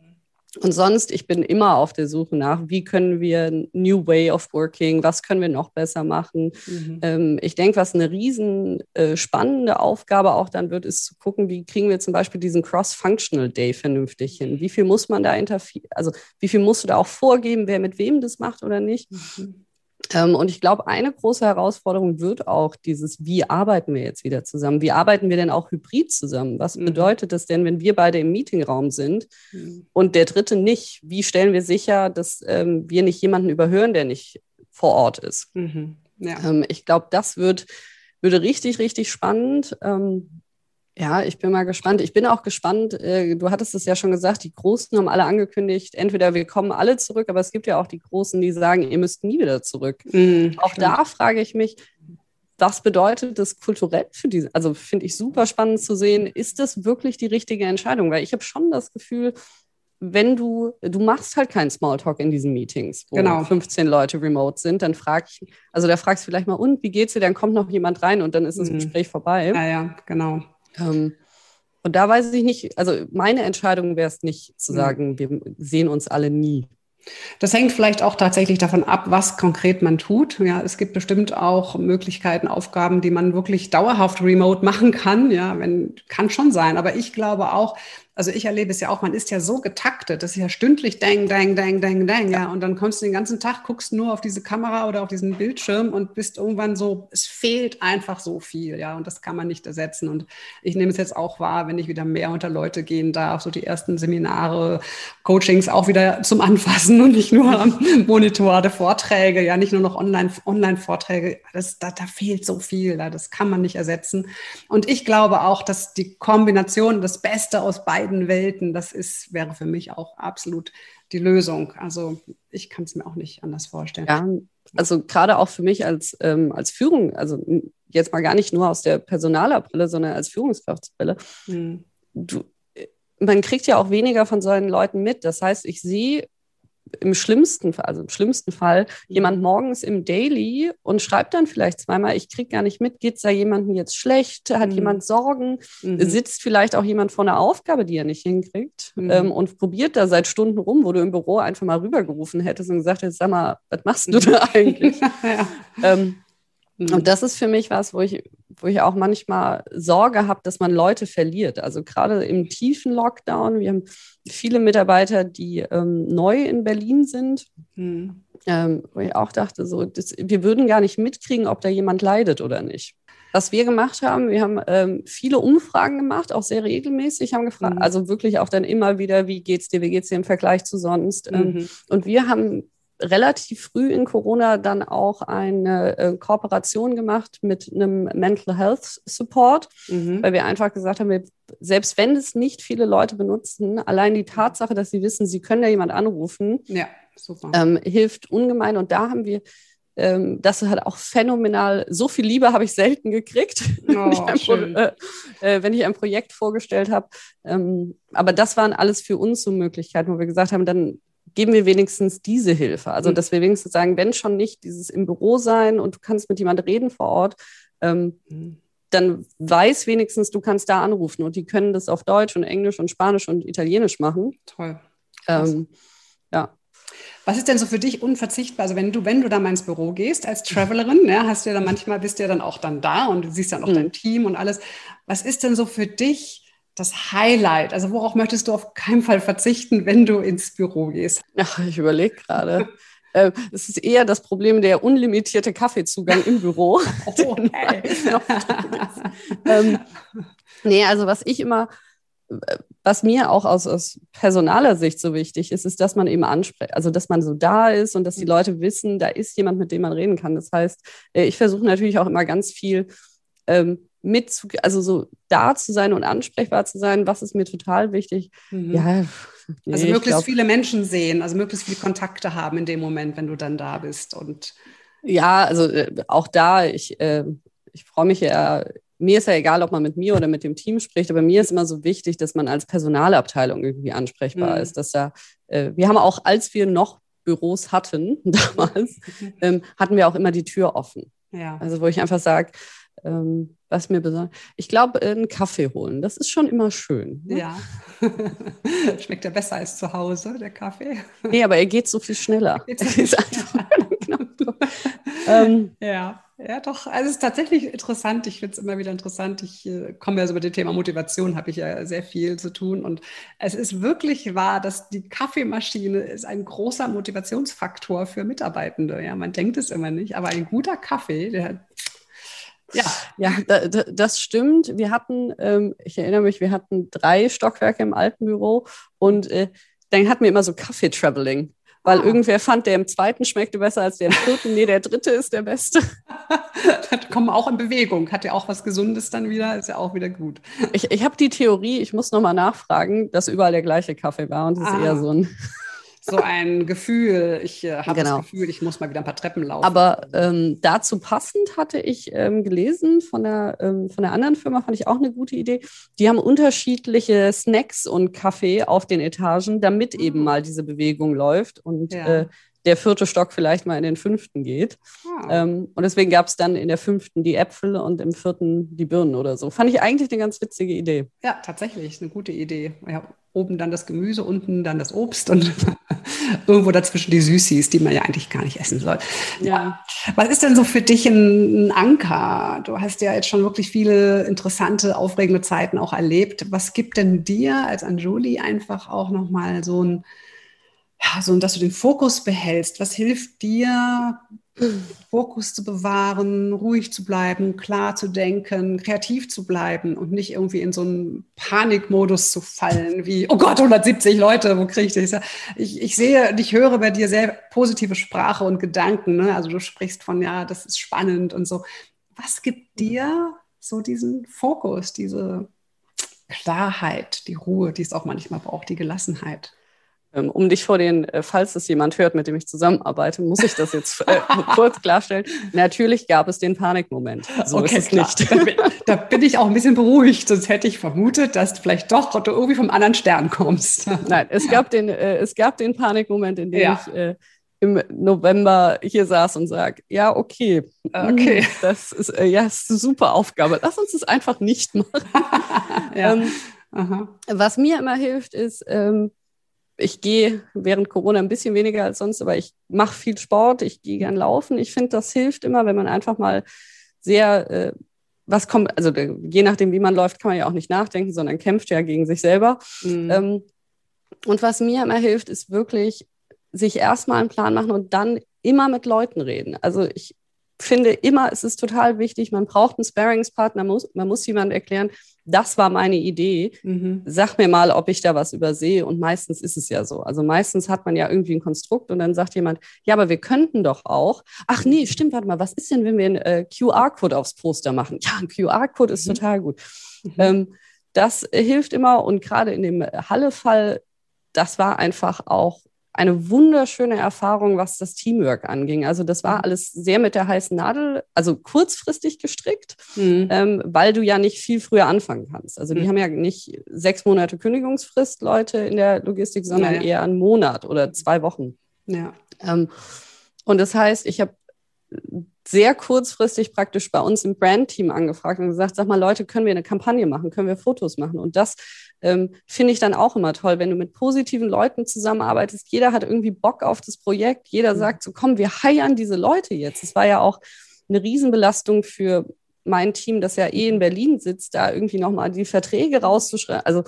Und sonst, ich bin immer auf der Suche nach, wie können wir New Way of Working, was können wir noch besser machen. Mhm. Ähm, ich denke, was eine riesen äh, spannende Aufgabe auch dann wird, ist zu gucken, wie kriegen wir zum Beispiel diesen Cross-Functional Day vernünftig hin. Wie viel muss man da interferieren, also wie viel musst du da auch vorgeben, wer mit wem das macht oder nicht. Mhm. Ähm, und ich glaube, eine große Herausforderung wird auch dieses, wie arbeiten wir jetzt wieder zusammen? Wie arbeiten wir denn auch hybrid zusammen? Was mhm. bedeutet das denn, wenn wir beide im Meetingraum sind mhm. und der Dritte nicht? Wie stellen wir sicher, dass ähm, wir nicht jemanden überhören, der nicht vor Ort ist? Mhm. Ja. Ähm, ich glaube, das wird, würde richtig, richtig spannend. Ähm, ja, ich bin mal gespannt. Ich bin auch gespannt. Äh, du hattest es ja schon gesagt, die Großen haben alle angekündigt, entweder wir kommen alle zurück, aber es gibt ja auch die Großen, die sagen, ihr müsst nie wieder zurück. Mhm, auch stimmt. da frage ich mich, was bedeutet das kulturell für diese? Also finde ich super spannend zu sehen, ist das wirklich die richtige Entscheidung? Weil ich habe schon das Gefühl, wenn du, du machst halt keinen Smalltalk in diesen Meetings, wo genau. 15 Leute remote sind, dann frag ich, also da fragst du vielleicht mal, und wie geht's dir? Dann kommt noch jemand rein und dann ist das mhm. Gespräch vorbei. Ja, ja, genau. Ähm, und da weiß ich nicht, also meine Entscheidung wäre es nicht zu hm. sagen, wir sehen uns alle nie. Das hängt vielleicht auch tatsächlich davon ab, was konkret man tut. Ja, es gibt bestimmt auch Möglichkeiten, Aufgaben, die man wirklich dauerhaft remote machen kann. Ja, wenn, kann schon sein. Aber ich glaube auch, also ich erlebe es ja auch, man ist ja so getaktet, das ist ja stündlich dang, dang, dang, dang, dang, ja. Und dann kommst du den ganzen Tag, guckst nur auf diese Kamera oder auf diesen Bildschirm und bist irgendwann so, es fehlt einfach so viel, ja. Und das kann man nicht ersetzen. Und ich nehme es jetzt auch wahr, wenn ich wieder mehr unter Leute gehen darf, so die ersten Seminare, Coachings auch wieder zum Anfassen und nicht nur am Monitor der Vorträge, ja, nicht nur noch online, Online-Vorträge. Das, da, da fehlt so viel, ja, das kann man nicht ersetzen. Und ich glaube auch, dass die Kombination, das Beste aus beiden beiden Welten, das ist, wäre für mich auch absolut die Lösung. Also ich kann es mir auch nicht anders vorstellen. Ja, also gerade auch für mich als, ähm, als Führung, also jetzt mal gar nicht nur aus der Personalerbrille, sondern als Führungskraftsbrille. Hm. Du, äh, man kriegt ja auch weniger von solchen Leuten mit. Das heißt, ich sehe im schlimmsten Fall, also im schlimmsten Fall, jemand morgens im Daily und schreibt dann vielleicht zweimal, ich kriege gar nicht mit, geht es da jemandem jetzt schlecht, hat mhm. jemand Sorgen, mhm. sitzt vielleicht auch jemand vor einer Aufgabe, die er nicht hinkriegt mhm. ähm, und probiert da seit Stunden rum, wo du im Büro einfach mal rübergerufen hättest und gesagt hättest, sag mal, was machst du da eigentlich? ja. ähm, und mhm. das ist für mich was, wo ich, wo ich auch manchmal Sorge habe, dass man Leute verliert. Also gerade im tiefen Lockdown, wir haben viele Mitarbeiter, die ähm, neu in Berlin sind. Mhm. Ähm, wo ich auch dachte, so, das, wir würden gar nicht mitkriegen, ob da jemand leidet oder nicht. Was wir gemacht haben, wir haben ähm, viele Umfragen gemacht, auch sehr regelmäßig, haben gefragt, mhm. also wirklich auch dann immer wieder, wie geht's dir, wie geht's dir im Vergleich zu sonst? Ähm, mhm. und wir haben relativ früh in Corona dann auch eine äh, Kooperation gemacht mit einem Mental Health Support, mhm. weil wir einfach gesagt haben, wir, selbst wenn es nicht viele Leute benutzen, allein die Tatsache, dass sie wissen, sie können da jemand anrufen, ja, ähm, hilft ungemein. Und da haben wir ähm, das hat auch phänomenal, so viel Liebe habe ich selten gekriegt, oh, wenn, ich Pro, äh, äh, wenn, ich ein Projekt vorgestellt habe. Ähm, aber das waren alles für uns so Möglichkeiten, wo wir gesagt haben, dann geben wir wenigstens diese Hilfe. Also, mhm. dass wir wenigstens sagen, wenn schon nicht dieses im Büro sein und du kannst mit jemandem reden vor Ort, ähm, mhm. dann weiß wenigstens, du kannst da anrufen und die können das auf Deutsch und Englisch und Spanisch und Italienisch machen. Toll. Ähm, ja. Was ist denn so für dich unverzichtbar? Also wenn du, wenn du da mal ins Büro gehst als Travelerin, ja, hast du ja dann manchmal, bist du ja dann auch dann da und du siehst dann auch mhm. dein Team und alles. Was ist denn so für dich das Highlight? Also worauf möchtest du auf keinen Fall verzichten, wenn du ins Büro gehst? Ach, ich überlege gerade. Äh, es ist eher das Problem der unlimitierte Kaffeezugang im Büro. Oh, okay. ähm, nee, also was ich immer, was mir auch aus, aus personaler Sicht so wichtig ist, ist, dass man eben anspricht, also dass man so da ist und dass die mhm. Leute wissen, da ist jemand, mit dem man reden kann. Das heißt, äh, ich versuche natürlich auch immer ganz viel ähm, mit, zu, also so da zu sein und ansprechbar zu sein, was ist mir total wichtig. Mhm. Ja, nee, also möglichst glaub, viele Menschen sehen, also möglichst viele Kontakte haben in dem Moment, wenn du dann da bist. Und ja, also äh, auch da, ich, äh, ich freue mich ja, mir ist ja egal, ob man mit mir oder mit dem Team spricht, aber mir ist immer so wichtig, dass man als Personalabteilung irgendwie ansprechbar mhm. ist. Dass da, äh, wir haben auch, als wir noch Büros hatten damals, ähm, hatten wir auch immer die Tür offen. Ja. Also wo ich einfach sage, ähm, was mir besonders. Ich glaube, einen Kaffee holen, das ist schon immer schön. Ne? Ja. Schmeckt ja besser als zu Hause, der Kaffee. Nee, aber er geht so viel schneller. So viel schneller. ähm, ja. Ja, doch. Also es ist tatsächlich interessant. Ich finde es immer wieder interessant. Ich äh, komme ja so mit dem Thema Motivation, habe ich ja sehr viel zu tun. Und es ist wirklich wahr, dass die Kaffeemaschine ist ein großer Motivationsfaktor für Mitarbeitende. Ja, man denkt es immer nicht, aber ein guter Kaffee, der ja, ja, da, da, das stimmt. Wir hatten, ähm, ich erinnere mich, wir hatten drei Stockwerke im alten Büro und äh, dann hatten wir immer so Kaffee-Traveling. Weil ah. irgendwer fand, der im zweiten schmeckte besser als der im vierten. Nee, der dritte ist der beste. das kommen auch in Bewegung. Hat ja auch was Gesundes dann wieder, ist ja auch wieder gut. Ich, ich habe die Theorie, ich muss nochmal nachfragen, dass überall der gleiche Kaffee war und es ah. ist eher so ein so ein Gefühl, ich äh, habe genau. das Gefühl, ich muss mal wieder ein paar Treppen laufen. Aber ähm, dazu passend hatte ich ähm, gelesen von der, ähm, von der anderen Firma, fand ich auch eine gute Idee. Die haben unterschiedliche Snacks und Kaffee auf den Etagen, damit mhm. eben ah. mal diese Bewegung läuft. Und ja. äh, der vierte Stock vielleicht mal in den fünften geht. Ah. Ähm, und deswegen gab es dann in der fünften die Äpfel und im vierten die Birnen oder so. Fand ich eigentlich eine ganz witzige Idee. Ja, tatsächlich, eine gute Idee. Ja, oben dann das Gemüse, unten dann das Obst und irgendwo dazwischen die Süßis, die man ja eigentlich gar nicht essen soll. Ja. Was ist denn so für dich ein, ein Anker? Du hast ja jetzt schon wirklich viele interessante, aufregende Zeiten auch erlebt. Was gibt denn dir als Anjuli einfach auch nochmal so ein ja, so, dass du den Fokus behältst. Was hilft dir, Fokus zu bewahren, ruhig zu bleiben, klar zu denken, kreativ zu bleiben und nicht irgendwie in so einen Panikmodus zu fallen, wie, oh Gott, 170 Leute, wo kriege ich das? Ich, ich sehe ich höre bei dir sehr positive Sprache und Gedanken. Ne? Also du sprichst von, ja, das ist spannend und so. Was gibt dir so diesen Fokus, diese Klarheit, die Ruhe, die es auch manchmal braucht, die Gelassenheit? Ähm, um dich vor den, äh, falls es jemand hört, mit dem ich zusammenarbeite, muss ich das jetzt äh, kurz klarstellen. Natürlich gab es den Panikmoment. So okay, ist es nicht. Da bin, da bin, ich auch ein bisschen beruhigt, sonst hätte ich vermutet, dass du vielleicht doch du irgendwie vom anderen Stern kommst. Nein, es gab den, äh, es gab den Panikmoment, in dem ja. ich äh, im November hier saß und sage, ja, okay, okay. das ist, äh, ja, ist eine super Aufgabe. Lass uns das einfach nicht machen. ja. ähm, was mir immer hilft, ist, ähm, ich gehe während Corona ein bisschen weniger als sonst, aber ich mache viel Sport, ich gehe gern laufen. Ich finde, das hilft immer, wenn man einfach mal sehr, äh, was kommt, also je nachdem, wie man läuft, kann man ja auch nicht nachdenken, sondern kämpft ja gegen sich selber. Mhm. Ähm, und was mir immer hilft, ist wirklich sich erstmal einen Plan machen und dann immer mit Leuten reden. Also ich finde immer, es ist total wichtig, man braucht einen Sparingspartner, man muss, man muss jemand erklären, das war meine Idee. Mhm. Sag mir mal, ob ich da was übersehe. Und meistens ist es ja so. Also meistens hat man ja irgendwie ein Konstrukt und dann sagt jemand, ja, aber wir könnten doch auch. Ach nee, stimmt, warte mal, was ist denn, wenn wir einen äh, QR-Code aufs Poster machen? Ja, ein QR-Code ist mhm. total gut. Mhm. Ähm, das hilft immer und gerade in dem Halle-Fall, das war einfach auch eine wunderschöne Erfahrung, was das Teamwork anging. Also das war mhm. alles sehr mit der heißen Nadel, also kurzfristig gestrickt, mhm. ähm, weil du ja nicht viel früher anfangen kannst. Also die mhm. haben ja nicht sechs Monate Kündigungsfrist, Leute in der Logistik, sondern ja, eher einen Monat oder zwei Wochen. Ja. Ähm, und das heißt, ich habe sehr kurzfristig praktisch bei uns im Brandteam angefragt und gesagt, sag mal, Leute, können wir eine Kampagne machen, können wir Fotos machen? Und das ähm, finde ich dann auch immer toll, wenn du mit positiven Leuten zusammenarbeitest. Jeder hat irgendwie Bock auf das Projekt. Jeder mhm. sagt so, komm, wir heiern diese Leute jetzt. Es war ja auch eine Riesenbelastung für mein Team, das ja eh in Berlin sitzt, da irgendwie nochmal die Verträge rauszuschreiben. Also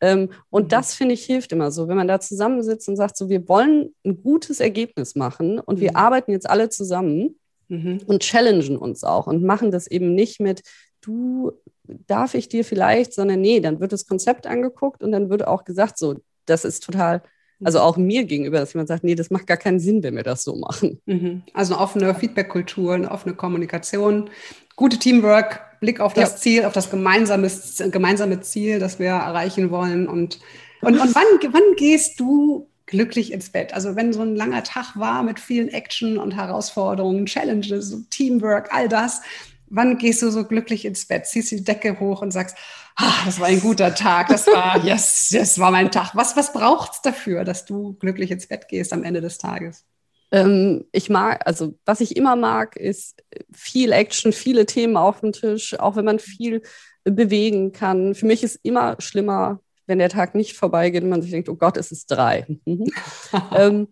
ähm, und mhm. das finde ich hilft immer so, wenn man da zusammensitzt und sagt, so, wir wollen ein gutes Ergebnis machen und wir mhm. arbeiten jetzt alle zusammen mhm. und challengen uns auch und machen das eben nicht mit, du darf ich dir vielleicht, sondern nee, dann wird das Konzept angeguckt und dann wird auch gesagt, so, das ist total, also mhm. auch mir gegenüber, dass jemand sagt, nee, das macht gar keinen Sinn, wenn wir das so machen. Mhm. Also eine offene Feedback-Kultur, eine offene Kommunikation, gute Teamwork, Blick auf das ja. Ziel, auf das gemeinsame, gemeinsame Ziel, das wir erreichen wollen. Und, und, und wann, wann gehst du glücklich ins Bett. Also wenn so ein langer Tag war mit vielen Action und Herausforderungen, Challenges, Teamwork, all das, wann gehst du so glücklich ins Bett? Ziehst die Decke hoch und sagst, ah, das war ein guter Tag, das war, yes, das war mein Tag. Was, was braucht es dafür, dass du glücklich ins Bett gehst am Ende des Tages? Ähm, ich mag, also was ich immer mag, ist viel Action, viele Themen auf dem Tisch, auch wenn man viel bewegen kann. Für mich ist immer schlimmer, wenn der Tag nicht vorbeigeht und man sich denkt, oh Gott, es ist drei. Mhm. ähm,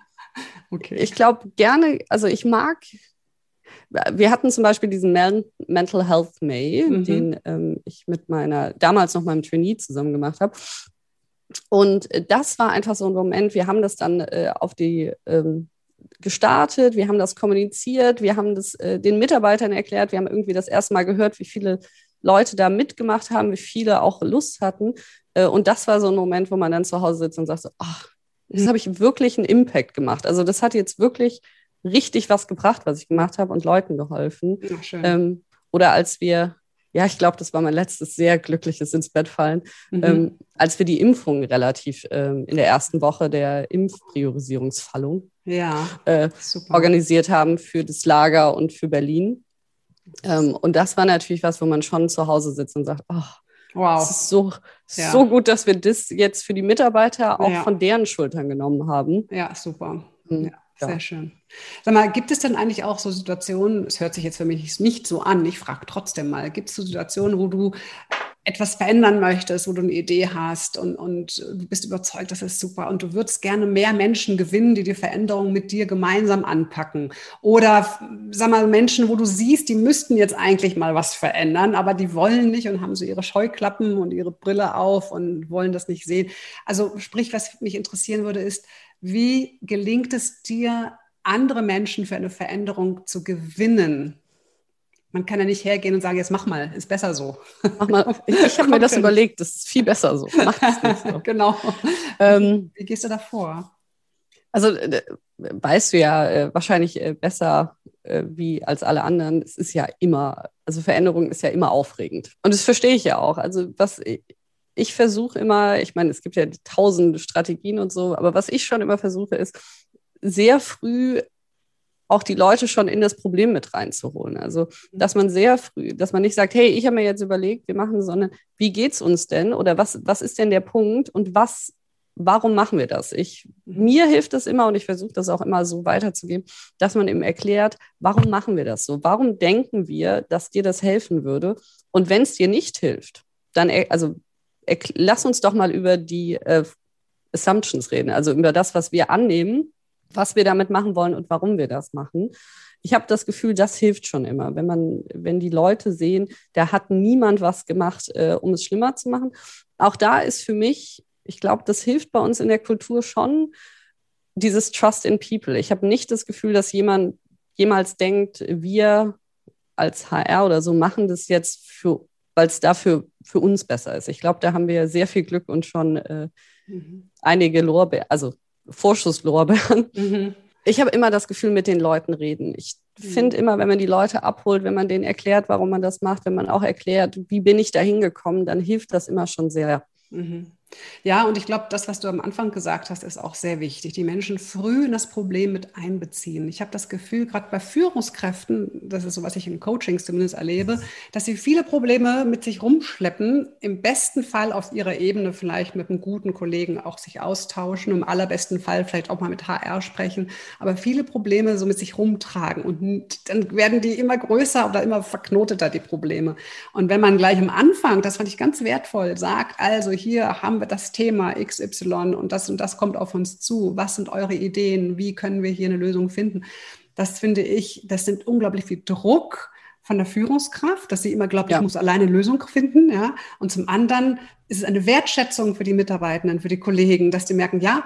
okay. Ich glaube gerne, also ich mag, wir hatten zum Beispiel diesen Mental Health May, mhm. den ähm, ich mit meiner, damals noch meinem Trainee zusammen gemacht habe. Und das war einfach so ein Moment, wir haben das dann äh, auf die ähm, gestartet, wir haben das kommuniziert, wir haben das äh, den Mitarbeitern erklärt, wir haben irgendwie das erste Mal gehört, wie viele Leute da mitgemacht haben, wie viele auch Lust hatten. Äh, und das war so ein Moment, wo man dann zu Hause sitzt und sagt, so, ach, das habe ich wirklich einen Impact gemacht. Also das hat jetzt wirklich richtig was gebracht, was ich gemacht habe und Leuten geholfen. Ach, ähm, oder als wir, ja, ich glaube, das war mein letztes sehr glückliches ins Bett fallen, mhm. ähm, als wir die Impfung relativ ähm, in der ersten Woche der Impfpriorisierungsfallung ja, äh, organisiert haben für das Lager und für Berlin. Ähm, und das war natürlich was, wo man schon zu Hause sitzt und sagt, oh, wow. es ist so, ja. so gut, dass wir das jetzt für die Mitarbeiter auch ja. von deren Schultern genommen haben. Ja, super. Mhm. Sehr schön. Sag mal, gibt es denn eigentlich auch so Situationen, es hört sich jetzt für mich nicht so an, ich frage trotzdem mal, gibt es so Situationen, wo du etwas verändern möchtest, wo du eine Idee hast und, und du bist überzeugt, das ist super und du würdest gerne mehr Menschen gewinnen, die die Veränderung mit dir gemeinsam anpacken. Oder sag mal, Menschen, wo du siehst, die müssten jetzt eigentlich mal was verändern, aber die wollen nicht und haben so ihre Scheuklappen und ihre Brille auf und wollen das nicht sehen. Also sprich, was mich interessieren würde, ist, wie gelingt es dir, andere Menschen für eine Veränderung zu gewinnen? Man kann ja nicht hergehen und sagen, jetzt mach mal, ist besser so. Mach mal. Ich, ich habe mir das überlegt, das ist viel besser so. Mach es nicht so. genau. Ähm, Wie gehst du da vor? Also äh, weißt du ja äh, wahrscheinlich äh, besser äh, wie als alle anderen. Es ist ja immer, also Veränderung ist ja immer aufregend. Und das verstehe ich ja auch. Also was ich, versuche immer, ich meine, es gibt ja tausende Strategien und so, aber was ich schon immer versuche, ist sehr früh auch die Leute schon in das Problem mit reinzuholen. Also, dass man sehr früh, dass man nicht sagt, hey, ich habe mir jetzt überlegt, wir machen, sondern wie geht es uns denn? Oder was, was ist denn der Punkt und was, warum machen wir das? Ich, mir hilft das immer und ich versuche das auch immer so weiterzugeben, dass man eben erklärt, warum machen wir das so? Warum denken wir, dass dir das helfen würde? Und wenn es dir nicht hilft, dann, also lass uns doch mal über die äh, Assumptions reden, also über das, was wir annehmen was wir damit machen wollen und warum wir das machen. Ich habe das Gefühl, das hilft schon immer, wenn man, wenn die Leute sehen, da hat niemand was gemacht, äh, um es schlimmer zu machen. Auch da ist für mich, ich glaube, das hilft bei uns in der Kultur schon, dieses Trust in People. Ich habe nicht das Gefühl, dass jemand jemals denkt, wir als HR oder so machen das jetzt für, weil es dafür für uns besser ist. Ich glaube, da haben wir sehr viel Glück und schon äh, mhm. einige Lorbeeren, also Vorschusslorbeeren. Mhm. Ich habe immer das Gefühl, mit den Leuten reden. Ich mhm. finde immer, wenn man die Leute abholt, wenn man denen erklärt, warum man das macht, wenn man auch erklärt, wie bin ich da hingekommen, dann hilft das immer schon sehr. Mhm. Ja, und ich glaube, das, was du am Anfang gesagt hast, ist auch sehr wichtig. Die Menschen früh in das Problem mit einbeziehen. Ich habe das Gefühl, gerade bei Führungskräften, das ist so, was ich in Coachings zumindest erlebe, dass sie viele Probleme mit sich rumschleppen, im besten Fall auf ihrer Ebene vielleicht mit einem guten Kollegen auch sich austauschen, im allerbesten Fall vielleicht auch mal mit HR sprechen, aber viele Probleme so mit sich rumtragen und dann werden die immer größer oder immer verknoteter, die Probleme. Und wenn man gleich am Anfang, das fand ich ganz wertvoll, sagt, also hier haben wir das Thema XY und das und das kommt auf uns zu. Was sind eure Ideen? Wie können wir hier eine Lösung finden? Das finde ich, das sind unglaublich viel Druck von der Führungskraft, dass sie immer glaubt, ja. ich muss alleine eine Lösung finden. Ja? Und zum anderen ist es eine Wertschätzung für die Mitarbeitenden, für die Kollegen, dass die merken, ja,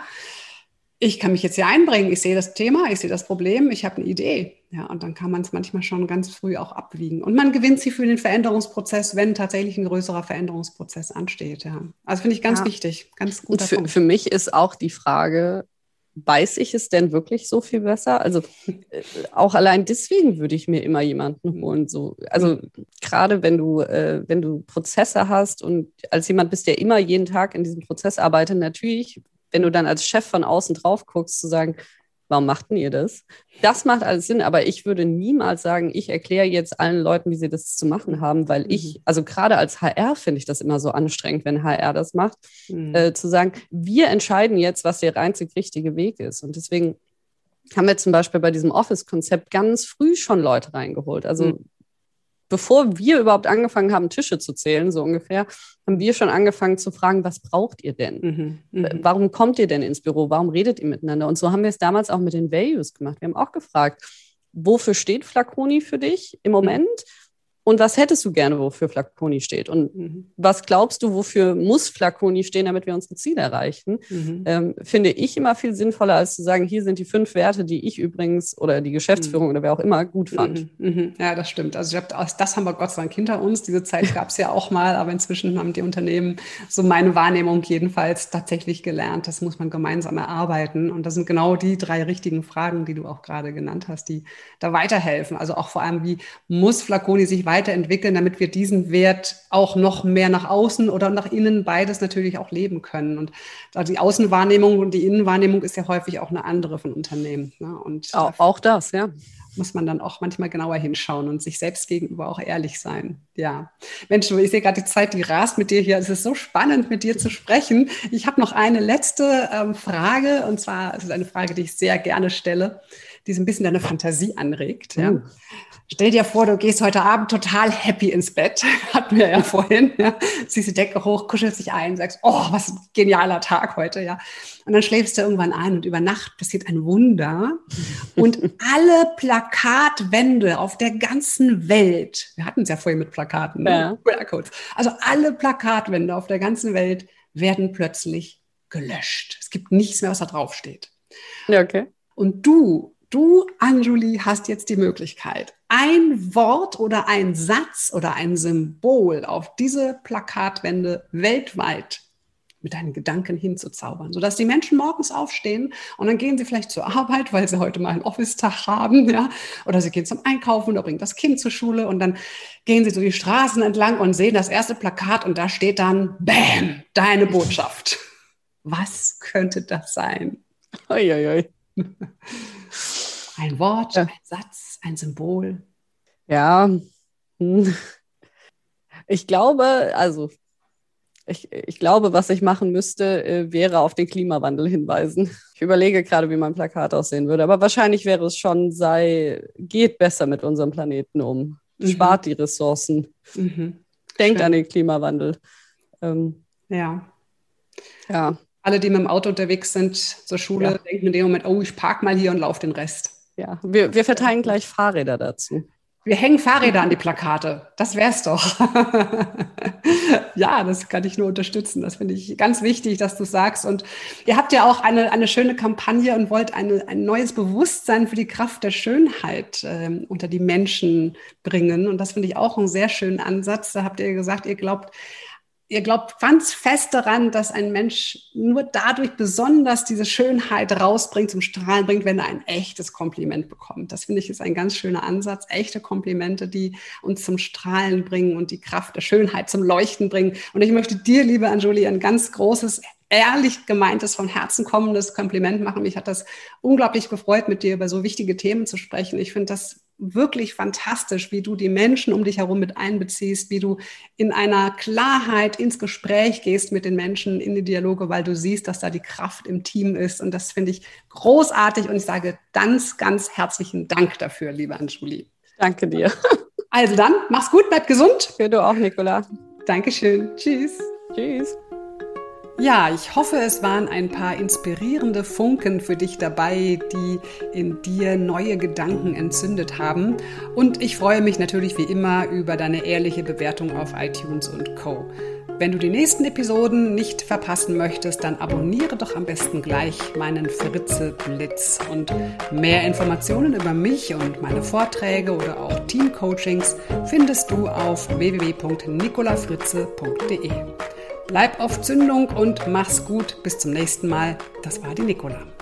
ich kann mich jetzt hier einbringen, ich sehe das Thema, ich sehe das Problem, ich habe eine Idee. Ja, und dann kann man es manchmal schon ganz früh auch abwiegen. Und man gewinnt sie für den Veränderungsprozess, wenn tatsächlich ein größerer Veränderungsprozess ansteht. Ja. Also finde ich ganz ja. wichtig, ganz gut. Für, für mich ist auch die Frage, weiß ich es denn wirklich so viel besser? Also äh, auch allein deswegen würde ich mir immer jemanden mhm. holen. So, also gerade wenn du, äh, wenn du Prozesse hast und als jemand bist, der immer jeden Tag in diesem Prozess arbeitet, natürlich wenn du dann als Chef von außen drauf guckst, zu sagen, warum machten ihr das? Das macht alles Sinn, aber ich würde niemals sagen, ich erkläre jetzt allen Leuten, wie sie das zu machen haben, weil mhm. ich, also gerade als HR finde ich das immer so anstrengend, wenn HR das macht, mhm. äh, zu sagen, wir entscheiden jetzt, was der einzig richtige Weg ist. Und deswegen haben wir zum Beispiel bei diesem Office-Konzept ganz früh schon Leute reingeholt. Also mhm. Bevor wir überhaupt angefangen haben, Tische zu zählen, so ungefähr, haben wir schon angefangen zu fragen, was braucht ihr denn? Mhm. Mhm. Warum kommt ihr denn ins Büro? Warum redet ihr miteinander? Und so haben wir es damals auch mit den Values gemacht. Wir haben auch gefragt, wofür steht Flaconi für dich im mhm. Und was hättest du gerne, wofür Flaconi steht? Und mhm. was glaubst du, wofür muss Flaconi stehen, damit wir unsere Ziele erreichen? Mhm. Ähm, finde ich immer viel sinnvoller, als zu sagen, hier sind die fünf Werte, die ich übrigens oder die Geschäftsführung mhm. oder wer auch immer gut fand. Mhm. Mhm. Ja, das stimmt. Also ich hab, das haben wir Gott sei Dank hinter uns. Diese Zeit gab es ja auch mal, aber inzwischen haben die Unternehmen, so meine Wahrnehmung jedenfalls, tatsächlich gelernt. Das muss man gemeinsam erarbeiten. Und das sind genau die drei richtigen Fragen, die du auch gerade genannt hast, die da weiterhelfen. Also auch vor allem, wie muss Flaconi sich weiter weiterentwickeln, damit wir diesen Wert auch noch mehr nach außen oder nach innen beides natürlich auch leben können. Und die Außenwahrnehmung und die Innenwahrnehmung ist ja häufig auch eine andere von Unternehmen. Ne? Und auch, auch das, ja muss man dann auch manchmal genauer hinschauen und sich selbst gegenüber auch ehrlich sein. Ja. Mensch, ich sehe gerade die Zeit, die rast mit dir hier. Es ist so spannend, mit dir zu sprechen. Ich habe noch eine letzte ähm, Frage und zwar ist es eine Frage, die ich sehr gerne stelle, die so ein bisschen deine Fantasie anregt. Ja. Uh. Stell dir vor, du gehst heute Abend total happy ins Bett. Hatten wir ja vorhin. Ja. Ziehst die Decke hoch, kuschelst dich ein, sagst, oh, was ein genialer Tag heute, ja. Und dann schläfst du irgendwann ein und über Nacht passiert ein Wunder. Und alle Plakatwände auf der ganzen Welt, wir hatten es ja vorhin mit Plakaten, ne? ja. Also alle Plakatwände auf der ganzen Welt werden plötzlich gelöscht. Es gibt nichts mehr, was da draufsteht. Ja, okay. Und du Du, Anjuli, hast jetzt die Möglichkeit, ein Wort oder ein Satz oder ein Symbol auf diese Plakatwände weltweit mit deinen Gedanken hinzuzaubern, sodass die Menschen morgens aufstehen und dann gehen sie vielleicht zur Arbeit, weil sie heute mal einen Office-Tag haben, ja, oder sie gehen zum Einkaufen oder bringen das Kind zur Schule und dann gehen sie so die Straßen entlang und sehen das erste Plakat und da steht dann, Bam, deine Botschaft. Was könnte das sein? Oi, oi, oi. Ein Wort, ja. ein Satz, ein Symbol. Ja. Hm. Ich glaube, also ich, ich glaube, was ich machen müsste, äh, wäre auf den Klimawandel hinweisen. Ich überlege gerade, wie mein Plakat aussehen würde, aber wahrscheinlich wäre es schon, sei, geht besser mit unserem Planeten um, mhm. spart die Ressourcen, mhm. denkt Schön. an den Klimawandel. Ähm, ja. Ja. Alle, die mit dem Auto unterwegs sind zur Schule, ja. denken in dem Moment, oh, ich park mal hier und laufe den Rest. Ja, wir, wir verteilen gleich Fahrräder dazu. Wir hängen Fahrräder an die Plakate. Das wär's doch. ja, das kann ich nur unterstützen. Das finde ich ganz wichtig, dass du sagst. Und ihr habt ja auch eine, eine schöne Kampagne und wollt eine, ein neues Bewusstsein für die Kraft der Schönheit äh, unter die Menschen bringen. Und das finde ich auch einen sehr schönen Ansatz. Da habt ihr gesagt, ihr glaubt, ihr glaubt ganz fest daran, dass ein Mensch nur dadurch besonders diese Schönheit rausbringt, zum Strahlen bringt, wenn er ein echtes Kompliment bekommt. Das finde ich ist ein ganz schöner Ansatz. Echte Komplimente, die uns zum Strahlen bringen und die Kraft der Schönheit zum Leuchten bringen. Und ich möchte dir, liebe Anjuli, ein ganz großes ehrlich gemeintes, von Herzen kommendes Kompliment machen. Mich hat das unglaublich gefreut, mit dir über so wichtige Themen zu sprechen. Ich finde das wirklich fantastisch, wie du die Menschen um dich herum mit einbeziehst, wie du in einer Klarheit ins Gespräch gehst mit den Menschen, in die Dialoge, weil du siehst, dass da die Kraft im Team ist. Und das finde ich großartig. Und ich sage ganz, ganz herzlichen Dank dafür, liebe Anjuli. Danke dir. Also dann, mach's gut, bleib gesund. Für du auch, Nicola. Dankeschön. Tschüss. Tschüss. Ja, ich hoffe, es waren ein paar inspirierende Funken für dich dabei, die in dir neue Gedanken entzündet haben. Und ich freue mich natürlich wie immer über deine ehrliche Bewertung auf iTunes und Co. Wenn du die nächsten Episoden nicht verpassen möchtest, dann abonniere doch am besten gleich meinen Fritze Blitz. Und mehr Informationen über mich und meine Vorträge oder auch Teamcoachings findest du auf www.nicolafritze.de. Bleib auf Zündung und mach's gut. Bis zum nächsten Mal. Das war die Nicola.